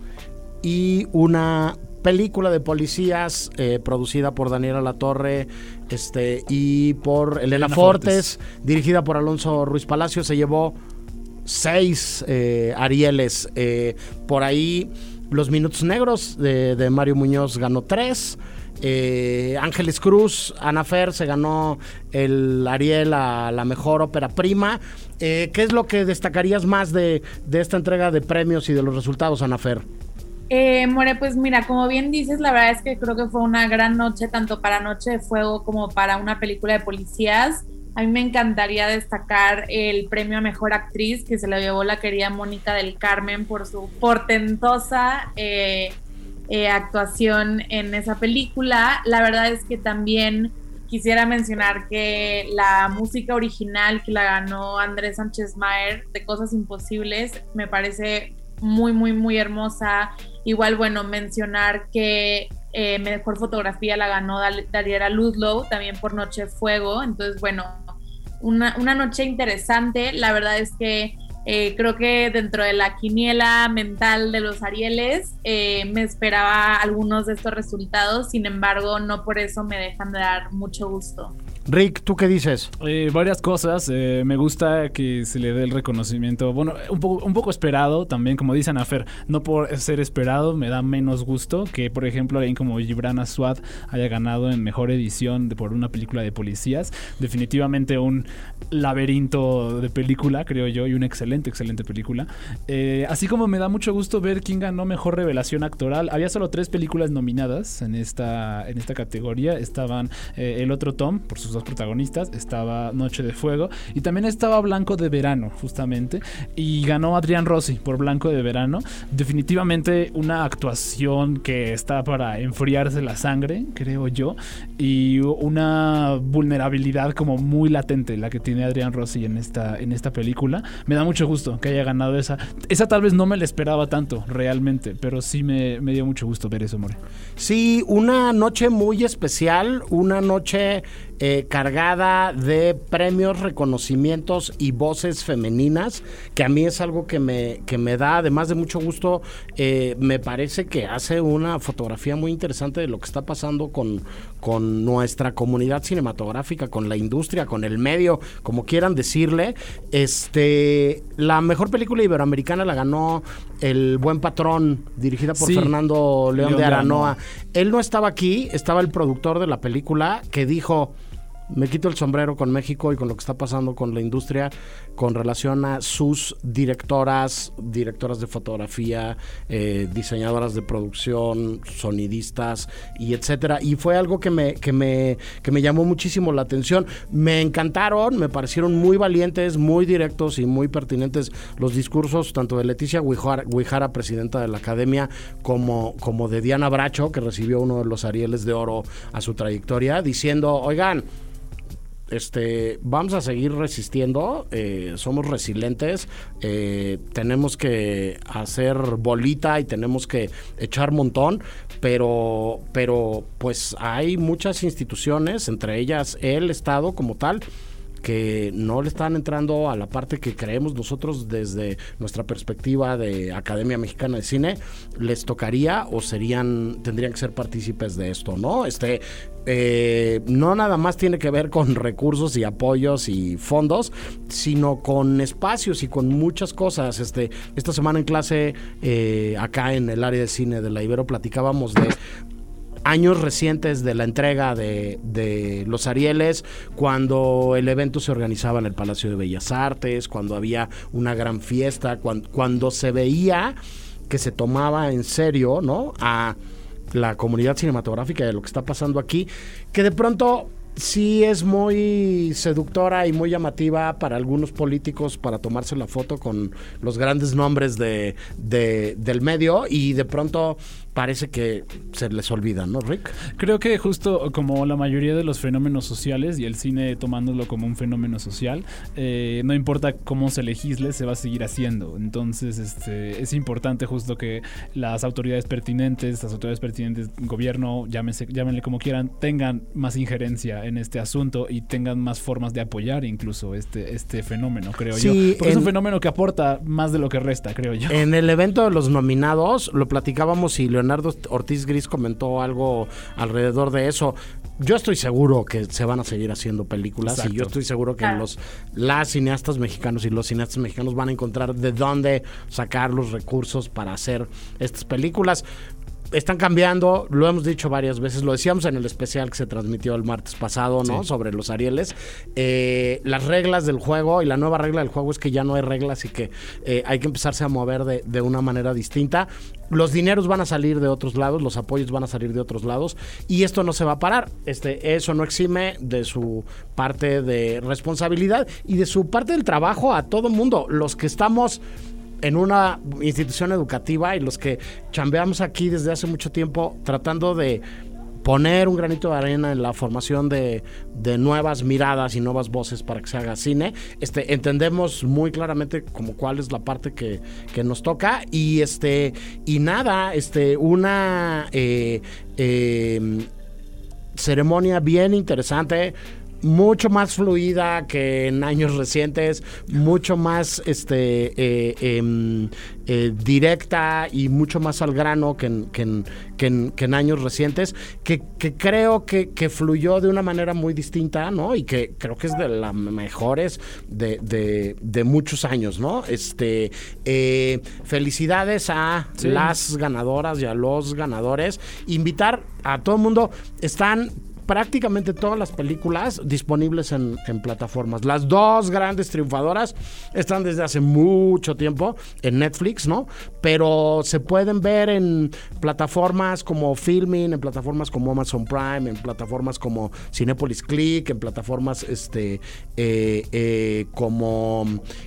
y una película de policías eh, producida por Daniela Latorre este, y por Elena, Elena Fortes, dirigida por Alonso Ruiz Palacio. Se llevó seis eh, Arieles. eh, por ahí Los Minutos Negros de, Mario Muñoz ganó tres. Eh, Ángeles Cruz, Ana Fer se ganó el Ariel a la mejor ópera prima. Eh, ¿Qué es lo que destacarías más de, de esta entrega de premios y de los resultados, Ana Fer? Eh, More, pues mira, como bien dices, la verdad es que creo que fue una gran noche, tanto para Noche de Fuego como para una película de policías. A mí me encantaría destacar el premio a Mejor Actriz que se lo llevó la querida Mónica del Carmen por su portentosa eh, eh, actuación en esa película. La verdad es que también quisiera mencionar que la música original que la ganó Andrés Sánchez Mayer de Cosas Imposibles me parece muy, muy, muy hermosa. Igual, bueno, mencionar que eh, mejor fotografía la ganó Dariera Ludlow, también por Noche Fuego. Entonces, bueno, una, una noche interesante. La verdad es que eh, creo que dentro de la quiniela mental de los Arieles eh, me esperaba algunos de estos resultados, sin embargo, no por eso me dejan de dar mucho gusto. Rick, ¿tú qué dices? Eh, varias cosas. eh, me gusta que se le dé el reconocimiento. Bueno, un poco, esperado también, como dice Anafer. No por ser esperado, me da menos gusto que, por ejemplo, alguien como Gibran Aswad haya ganado en mejor edición por una película de policías. Definitivamente un laberinto de película, creo yo, y una excelente, excelente película. Eh, así como me da mucho gusto ver quién ganó mejor revelación actoral. Había solo tres películas nominadas en esta, en esta categoría. Estaban El otro Tom, por sus dos protagonistas, estaba Noche de Fuego y también estaba Blanco de Verano, justamente. Y ganó Adrián Rossi por Blanco de Verano. Definitivamente una actuación que está para enfriarse la sangre, creo yo. Y una vulnerabilidad como muy latente la que tiene Adrián Rossi en esta, en esta película. Me da mucho gusto que haya ganado esa. Esa tal vez no me la esperaba tanto, realmente, pero sí me, me dio mucho gusto ver eso, More. Sí, una noche muy especial, una noche eh, cargada de premios, reconocimientos y voces femeninas, que a mí es algo que me, que me da, además de mucho gusto, eh, me parece que hace una fotografía muy interesante de lo que está pasando con, con nuestra comunidad cinematográfica, con la industria, con el medio, como quieran decirle. Este, la mejor película iberoamericana la ganó El Buen Patrón, dirigida por Sí, Fernando León, León de. Aranoa. Él no estaba aquí, estaba el productor de la película que dijo, me quito el sombrero con México y con lo que está pasando con la industria con relación a sus directoras, directoras de fotografía, eh, diseñadoras de producción, sonidistas y etcétera. Y fue algo que me, que me, que me llamó muchísimo la atención. Me encantaron, me parecieron muy valientes, muy directos y muy pertinentes los discursos tanto de Leticia Guijara, presidenta de la academia, como, como de Diana Bracho, que recibió uno de los Arieles de Oro a su trayectoria, diciendo, oigan, este, vamos a seguir resistiendo, eh, somos resilientes, eh, tenemos que hacer bolita y tenemos que echar montón, pero, pero pues hay muchas instituciones, entre ellas el Estado como tal, que no le están entrando a la parte que creemos nosotros desde nuestra perspectiva de Academia Mexicana de Cine, les tocaría o serían, tendrían que ser partícipes de esto, ¿no? Este, eh, no nada más tiene que ver con recursos y apoyos y fondos, sino con espacios y con muchas cosas. Este, esta semana en clase, eh, acá en el área de cine de la Ibero, platicábamos de años recientes de la entrega de, los Arieles, cuando el evento se organizaba en el Palacio de Bellas Artes, cuando había una gran fiesta, cuando, cuando se veía que se tomaba en serio, ¿no? A la comunidad cinematográfica de lo que está pasando aquí, que de pronto sí es muy seductora y muy llamativa para algunos políticos para tomarse la foto con los grandes nombres de, del medio y de pronto parece que se les olvida, ¿no, Rick? Creo que justo como la mayoría de los fenómenos sociales y el cine tomándolo como un fenómeno social, eh, no importa cómo se legisle, se va a seguir haciendo. Entonces, este, es importante justo que las autoridades pertinentes, las autoridades pertinentes, gobierno, llámense, llámenle como quieran, tengan más injerencia en este asunto y tengan más formas de apoyar incluso este, este fenómeno, creo yo. Porque es un fenómeno que aporta más de lo que resta, creo yo. En el evento de los nominados lo platicábamos y lo Leonardo Ortiz Gris comentó algo alrededor de eso. Yo estoy seguro que se van a seguir haciendo películas y yo estoy seguro que los las cineastas mexicanos y los cineastas mexicanos van a encontrar de dónde sacar los recursos para hacer estas películas están cambiando, lo hemos dicho varias veces, lo decíamos en el especial que se transmitió el martes pasado, ¿no? Sobre los Arieles. Eh, las reglas del juego y la nueva regla del juego es que ya no hay reglas y que eh, hay que empezarse a mover de, de, una manera distinta. Los dineros van a salir de otros lados, los apoyos van a salir de otros lados y esto no se va a parar. Este, eso no exime de su parte de responsabilidad y de su parte del trabajo a todo mundo. Los que estamos en una institución educativa y los que chambeamos aquí desde hace mucho tiempo tratando de poner un granito de arena en la formación de, nuevas miradas y nuevas voces para que se haga cine. Este, entendemos muy claramente como cuál es la parte que, nos toca y este y nada, este, una eh, eh, ceremonia bien interesante mucho más fluida que en años recientes, mucho más este eh, em, eh, directa y mucho más al grano que en, que en, años recientes, que, creo que, fluyó de una manera muy distinta, ¿no? Y que creo que es de las mejores de, muchos años, ¿no? Este, eh, felicidades a las ganadoras y a los ganadores. Invitar a todo el mundo, están prácticamente todas las películas disponibles en, plataformas. Las dos grandes triunfadoras están desde hace mucho tiempo en Netflix, ¿no? Pero se pueden ver en plataformas como Filming, en plataformas como Amazon Prime, en plataformas como Cinepolis Click, en plataformas este eh, eh, como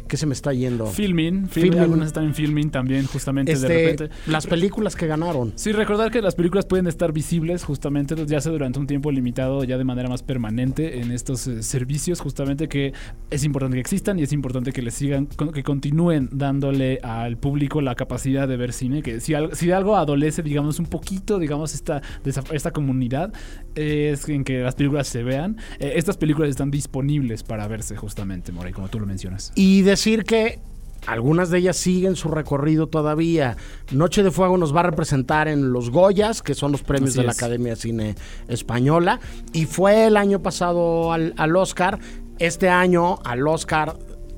¿qué se me está yendo? Filming, Filming. algunas están en Filming también, justamente de este, repente. Las películas que ganaron. Sí, recordar que las películas pueden estar visibles justamente ya hace durante un tiempo limitado ya de manera más permanente en estos eh, servicios, justamente que es importante que existan y es importante que les sigan, que continúen dándole al público la capacidad de ver cine, que si, si algo adolece, digamos, un poquito, digamos, esta, esta comunidad, es en que las películas se vean. Eh, estas películas están disponibles para verse justamente, Morey, como tú lo mencionas. Y decir que algunas de ellas siguen su recorrido todavía. Noche de Fuego nos va a representar en los Goyas, que son los premios de la Academia de Cine Española. Y fue el año pasado al, Oscar. Este año al Oscar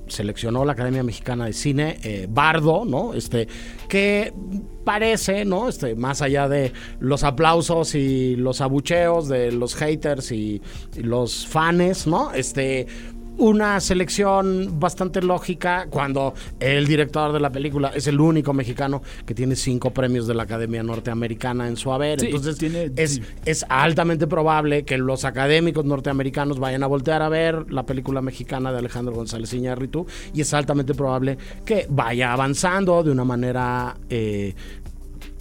seleccionó la Academia Mexicana de Cine, eh, Bardo, ¿no? Este, que parece, ¿no? Este, más allá de los aplausos y los abucheos de los haters y, y los fans, ¿no? Este, una selección bastante lógica cuando el director de la película es el único mexicano que tiene cinco premios de la Academia Norteamericana en su haber. Entonces es, es altamente probable que los académicos norteamericanos vayan a voltear a ver la película mexicana de Alejandro González Iñárritu y es altamente probable que vaya avanzando de una manera eh,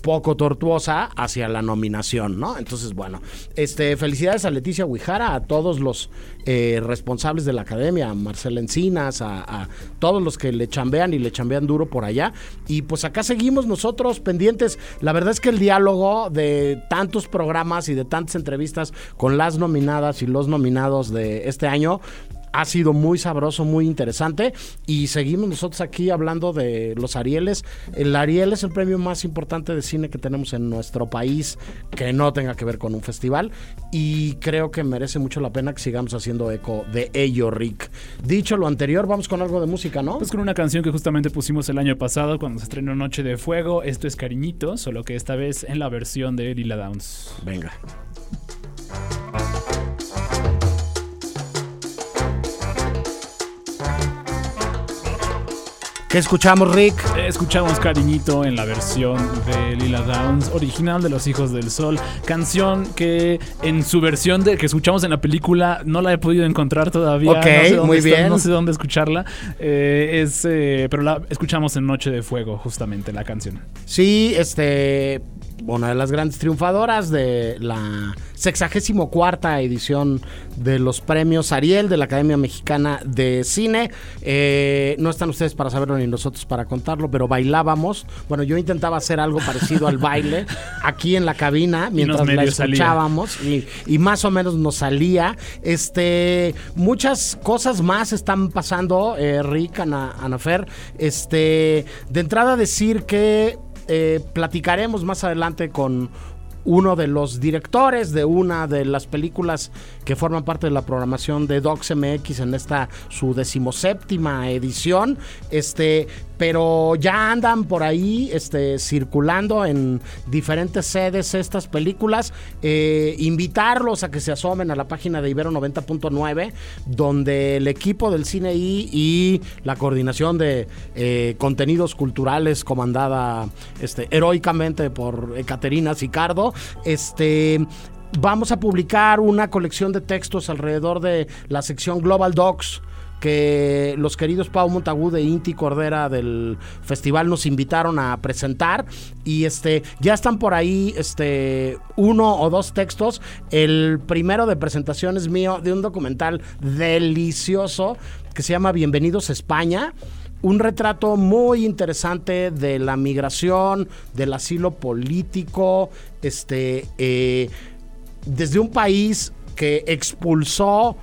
poco tortuosa hacia la nominación, ¿no? Entonces, bueno, este, felicidades a Leticia Huijara, a todos los eh, responsables de la academia, a Marcela Encinas, a, todos los que le chambean y le chambean duro por allá. Y pues acá seguimos nosotros pendientes. La verdad es que el diálogo de tantos programas y de tantas entrevistas con las nominadas y los nominados de este año ha sido muy sabroso, muy interesante. Y seguimos nosotros aquí hablando de los Arieles. El Ariel es el premio más importante de cine que tenemos en nuestro país que no tenga que ver con un festival. Y creo que merece mucho la pena que sigamos haciendo eco de ello, Rick. Dicho lo anterior, vamos con algo de música, ¿no? Pues con una canción que justamente pusimos el año pasado cuando se estrenó Noche de Fuego. Esto es Cariñito, solo que esta vez en la versión de Lila Downs. Venga. ¿Qué escuchamos, Rick? Escuchamos Cariñito en la versión de Lila Downs, original de Los Hijos del Sol. Canción que en su versión de que escuchamos en la película no la he podido encontrar todavía. Ok, no sé dónde muy está, bien. no sé dónde escucharla. Eh, es, eh, pero la escuchamos en Noche de Fuego, justamente la canción. Sí, este, una de las grandes triunfadoras de la sexagésimo cuarta edición de los premios Ariel de la Academia Mexicana de Cine. Eh, no están ustedes para saberlo ni nosotros para contarlo, pero bailábamos. Bueno, yo intentaba hacer algo parecido al baile (laughs) aquí en la cabina mientras la escuchábamos y, y más o menos nos salía. Este, muchas cosas más están pasando, eh, Rick, Ana, Anafer. Este, de entrada decir que eh, platicaremos más adelante con uno de los directores de una de las películas que forman parte de la programación de Docs MX en esta su decimoséptima edición. Este, pero ya andan por ahí este, circulando en diferentes sedes estas películas. Eh, invitarlos a que se asomen a la página de Ibero 90.9, donde el equipo del Cine I y la coordinación de eh, contenidos culturales comandada este, heroicamente por Caterina Sicardo, este, vamos a publicar una colección de textos alrededor de la sección Global Docs que los queridos Pau Montagu de Inti Cordera del festival nos invitaron a presentar y este ya están por ahí este uno o dos textos. El primero de presentación es mío de un documental delicioso que se llama Bienvenidos a España un retrato muy interesante de la migración, del asilo político, este, eh, desde un país que expulsó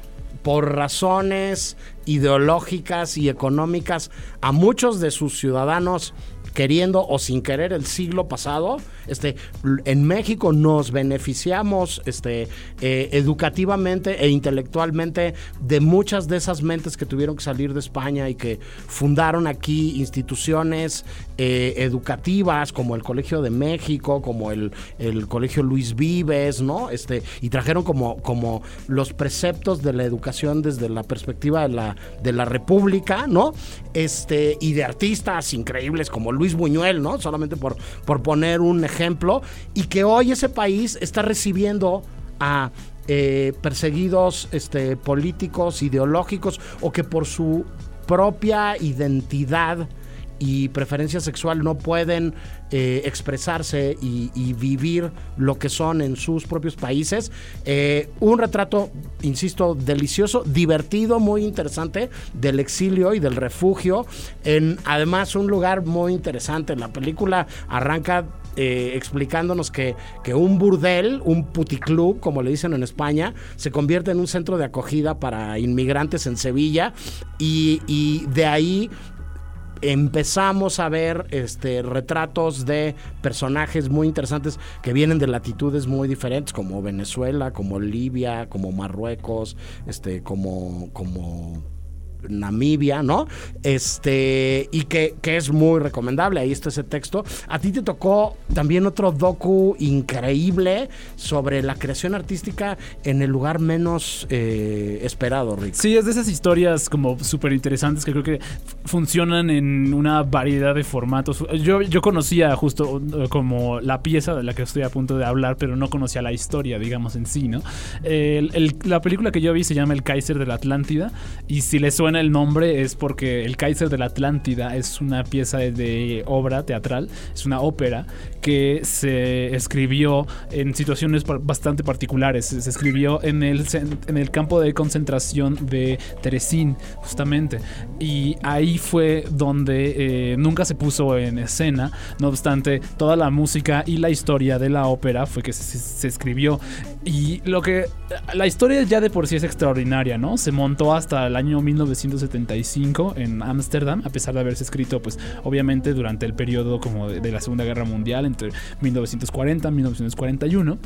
por razones ideológicas y económicas a muchos de sus ciudadanos queriendo o sin querer el siglo pasado, este, en México nos beneficiamos este, eh, educativamente e intelectualmente de muchas de esas mentes que tuvieron que salir de España y que fundaron aquí instituciones eh, educativas como el Colegio de México, como el, el Colegio Luis Vives, ¿no? Este, y trajeron como, como los preceptos de la educación desde la perspectiva de la, de la República, ¿no? Este, y de artistas increíbles como Luis Buñuel, ¿no? Solamente por, por poner un ejemplo, y que hoy ese país está recibiendo a eh, perseguidos este, políticos, ideológicos, o que por su propia identidad y preferencia sexual no pueden eh, expresarse y, vivir lo que son en sus propios países. Eh, un retrato, insisto, delicioso, divertido, muy interesante del exilio y del refugio. En además un lugar muy interesante. La película arranca eh, explicándonos que, que, un burdel, un puticlub, como le dicen en España, se convierte en un centro de acogida para inmigrantes en Sevilla y, y de ahí empezamos a ver este, retratos de personajes muy interesantes que vienen de latitudes muy diferentes, como Venezuela, como Libia, como Marruecos, este, como, como Namibia, ¿no? Este, y que, que, es muy recomendable, ahí está ese texto. A ti te tocó también otro docu increíble sobre la creación artística en el lugar menos eh, esperado, Rick. Sí, es de esas historias como súper interesantes que creo que funcionan en una variedad de formatos. Yo, yo conocía justo como la pieza de la que estoy a punto de hablar, pero no conocía la historia, digamos, en sí, ¿no? La película que yo vi se llama El Kaiser de la Atlántida, y si le suena el nombre es porque El Kaiser de la Atlántida es una pieza de obra teatral, es una ópera que se escribió en situaciones bastante particulares. Se escribió en el, en el campo de concentración de Teresín, justamente. Y ahí fue donde eh, nunca se puso en escena. No obstante, toda la música y la historia de la ópera fue que se escribió. Y lo que. La historia ya de por sí es extraordinaria, ¿no? Se montó hasta el año 1975 en Ámsterdam, a pesar de haberse escrito, pues, obviamente durante el periodo como de, la Segunda Guerra Mundial entre 1940 y 1941.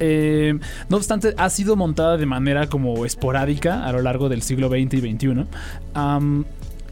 Eh, no obstante, ha sido montada de manera como esporádica a lo largo del siglo XX y XXI.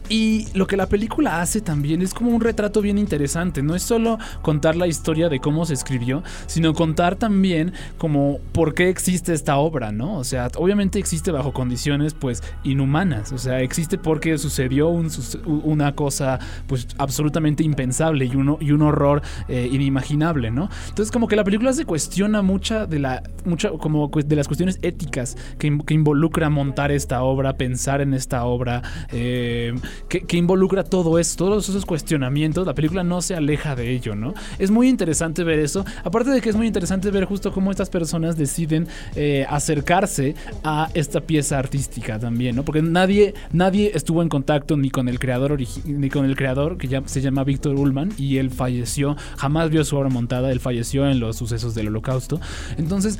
Y lo que la película hace también es como un retrato bien interesante. No es solo contar la historia de cómo se escribió, sino contar también como por qué existe esta obra, ¿no? O sea, obviamente existe bajo condiciones pues inhumanas. O sea, existe porque sucedió una cosa pues absolutamente impensable y un, y un horror eh, inimaginable, ¿no? Entonces como que la película se cuestiona mucha de la mucha como de las cuestiones éticas que, que involucra montar esta obra, pensar en esta obra. Eh, que, involucra todo esto, todos esos cuestionamientos. La película no se aleja de ello, ¿no? Es muy interesante ver eso. Aparte de que es muy interesante ver justo cómo estas personas deciden eh, acercarse a esta pieza artística también, ¿no? Porque nadie, nadie estuvo en contacto ni con el creador ni con el creador que ya se llama Víctor Ullman y él falleció, jamás vio su obra montada, él falleció en los sucesos del Holocausto. Entonces,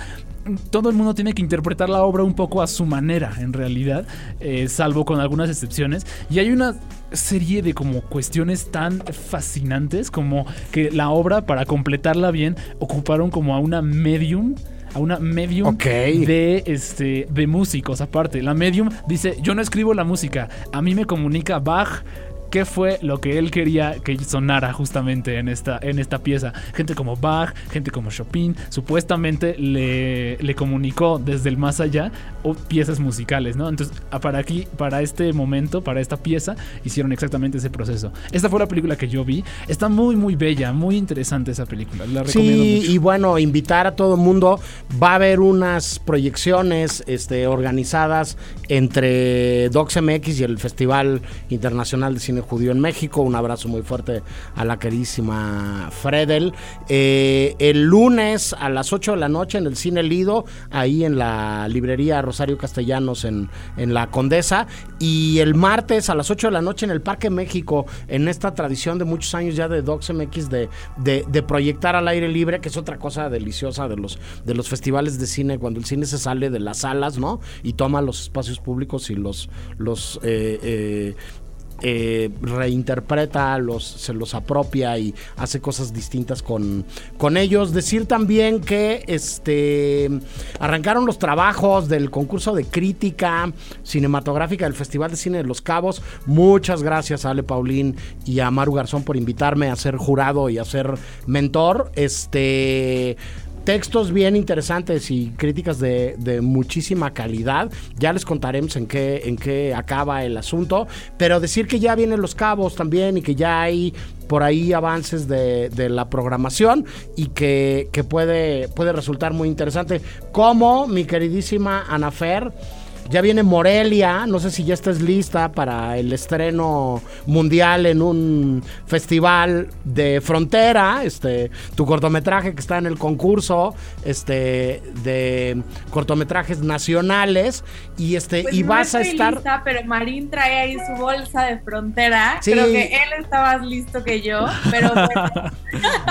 todo el mundo tiene que interpretar la obra un poco a su manera, en realidad, eh, salvo con algunas excepciones. Y hay una serie de como cuestiones tan fascinantes como que la obra, para completarla bien, ocuparon como a una medium a una medium de este de músicos aparte. La medium dice, "Yo no escribo la música, a mí me comunica Bach qué fue lo que él quería que sonara justamente en esta, en esta pieza. Gente como Bach, gente como Chopin, supuestamente le, le comunicó desde el más allá piezas musicales, ¿no? Entonces, para aquí, para este momento, para esta pieza, hicieron exactamente ese proceso. Esta fue la película que yo vi. Está muy, muy bella, muy interesante esa película. La recomiendo sí, y bueno, invitar a todo el mundo. Va a haber unas proyecciones este, organizadas entre DocsMX y el Festival Internacional de Cine Judío en México. Un abrazo muy fuerte a la queridísima Fredel. Eh, el lunes a las 8 de la noche en el Cine Lido, ahí en la librería Rosario Castellanos en, en la Condesa. Y el martes a las 8 de la noche en el Parque México, en esta tradición de muchos años ya de DocsMX de, de, de proyectar al aire libre, que es otra cosa deliciosa de los, de los festivales de cine, cuando el cine se sale de las salas, ¿no? Y toma los espacios públicos y los, los eh, eh, eh, reinterpreta, los, se los apropia y hace cosas distintas con, con ellos. Decir también que este, arrancaron los trabajos del concurso de crítica cinematográfica del Festival de Cine de Los Cabos. Muchas gracias a Ale Paulín y a Maru Garzón por invitarme a ser jurado y a ser mentor. Este textos bien interesantes y críticas de, muchísima calidad. Ya les contaremos en qué, en qué acaba el asunto. Pero decir que ya vienen los cabos también y que ya hay por ahí avances de, la programación y que, que, puede, puede resultar muy interesante. Como mi queridísima Anafer ya viene Morelia, no sé si ya estás lista para el estreno mundial en un festival de frontera, este, tu cortometraje que está en el concurso, este, de cortometrajes nacionales y este, pues y vas a estar. Lista, pero Marín trae ahí su bolsa de frontera. Creo que él está más listo que yo, pero (laughs)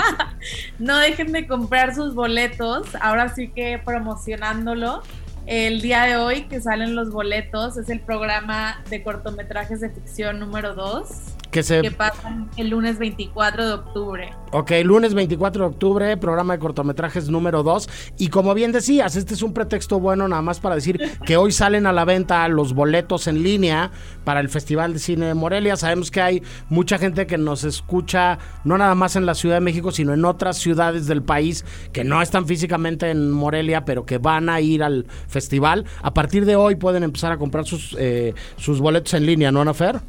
(laughs) no dejen de comprar sus boletos. Ahora sí que promocionándolo el día de hoy que salen los boletos es el programa de cortometrajes de ficción número 2 que, se... pasan el lunes 24 de octubre. Ok, lunes 24 de octubre, programa de cortometrajes número 2. Y como bien decías, este es un pretexto bueno nada más para decir que hoy salen a la venta los boletos en línea para el Festival de Cine de Morelia. Sabemos que hay mucha gente que nos escucha, no nada más en la Ciudad de México, sino en otras ciudades del país que no están físicamente en Morelia, pero que van a ir al festival. A partir de hoy pueden empezar a comprar sus, eh, sus boletos en línea, ¿no, Anafer?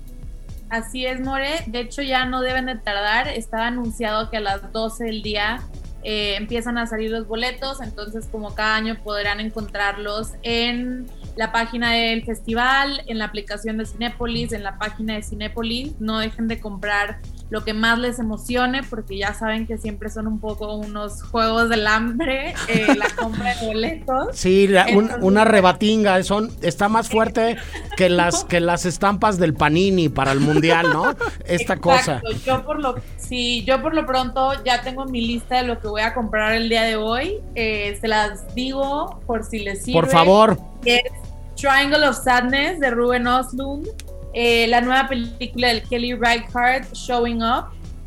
Así es, More. De hecho, ya no deben de tardar. Estaba anunciado que a las 12 del día eh, empiezan a salir los boletos. Entonces, como cada año podrán encontrarlos en la página del festival, en la aplicación de Cinépolis, en la página de Cinépolis. No dejen de comprar lo que más les emocione, porque ya saben que siempre son un poco unos juegos del hambre, eh, la compra de boletos. Sí, una rebatinga, son, está más fuerte que las, que las estampas del Panini para el Mundial, ¿no? Esta cosa. Yo por lo, sí, yo por lo pronto ya tengo mi lista de lo que voy a comprar el día de hoy. Eh, se las digo por si les sirve. Por favor. Es Triangle of Sadness de Ruben Oslund. Eh, la nueva película del Kelly Reichardt, Showing Up,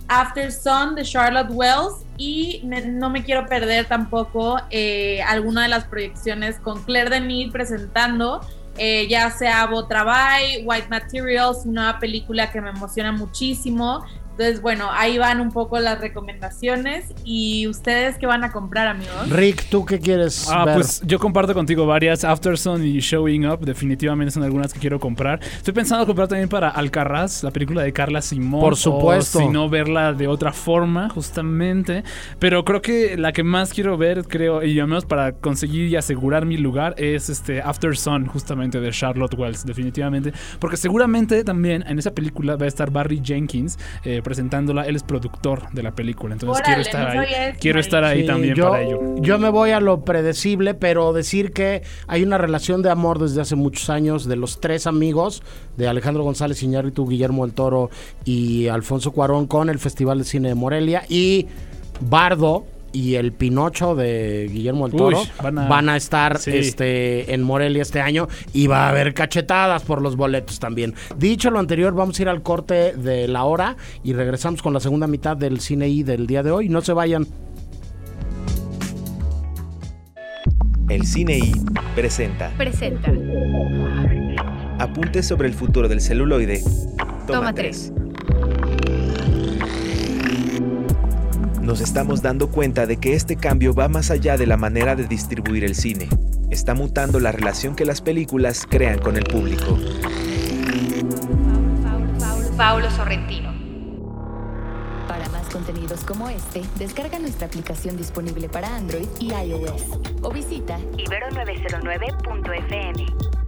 After Sun de Charlotte Wells y no me quiero perder tampoco eh, alguna de las proyecciones con Claire Denis presentando, eh, ya sea Botravay, White Materials, una película que me emociona muchísimo. Entonces, bueno, ahí van un poco las recomendaciones. ¿Y ustedes qué van a comprar, amigos? Rick, ¿tú qué quieres? Ah, pues yo comparto contigo varias. Afterson y Showing Up, definitivamente son algunas que quiero comprar. Estoy pensando comprar también para Alcarraz, la película de Carla Simón. Por supuesto. Si no, verla de otra forma, justamente. Pero creo que la que más quiero ver, creo, y al menos para conseguir y asegurar mi lugar, es este After Sun, justamente de Charlotte Wells, definitivamente. Porque seguramente también en esa película va a estar Barry Jenkins. Eh, presentándola. Él es productor de la película, entonces quiero estar ahí. Quiero estar ahí también para ello. Yo me voy a lo predecible, pero decir que hay una relación de amor desde hace muchos años de los tres amigos de Alejandro González Iñárritu, Guillermo del Toro y Alfonso Cuarón con el Festival de Cine de Morelia y Bardo y el Pinocho de Guillermo del Toro van, a, estar este, en Morelia este año y va a haber cachetadas por los boletos también. Dicho lo anterior, vamos a ir al corte de la hora y regresamos con la segunda mitad del cine y del día de hoy. No se vayan. El Cine I presenta. Presenta. Apuntes sobre el futuro del celuloide. Toma, tres. Nos estamos dando cuenta de que este cambio va más allá de la manera de distribuir el cine. Está mutando la relación que las películas crean con el público. Paulo Sorrentino. Para más contenidos como este, descarga nuestra aplicación disponible para Android y iOS o visita ibero909.fm.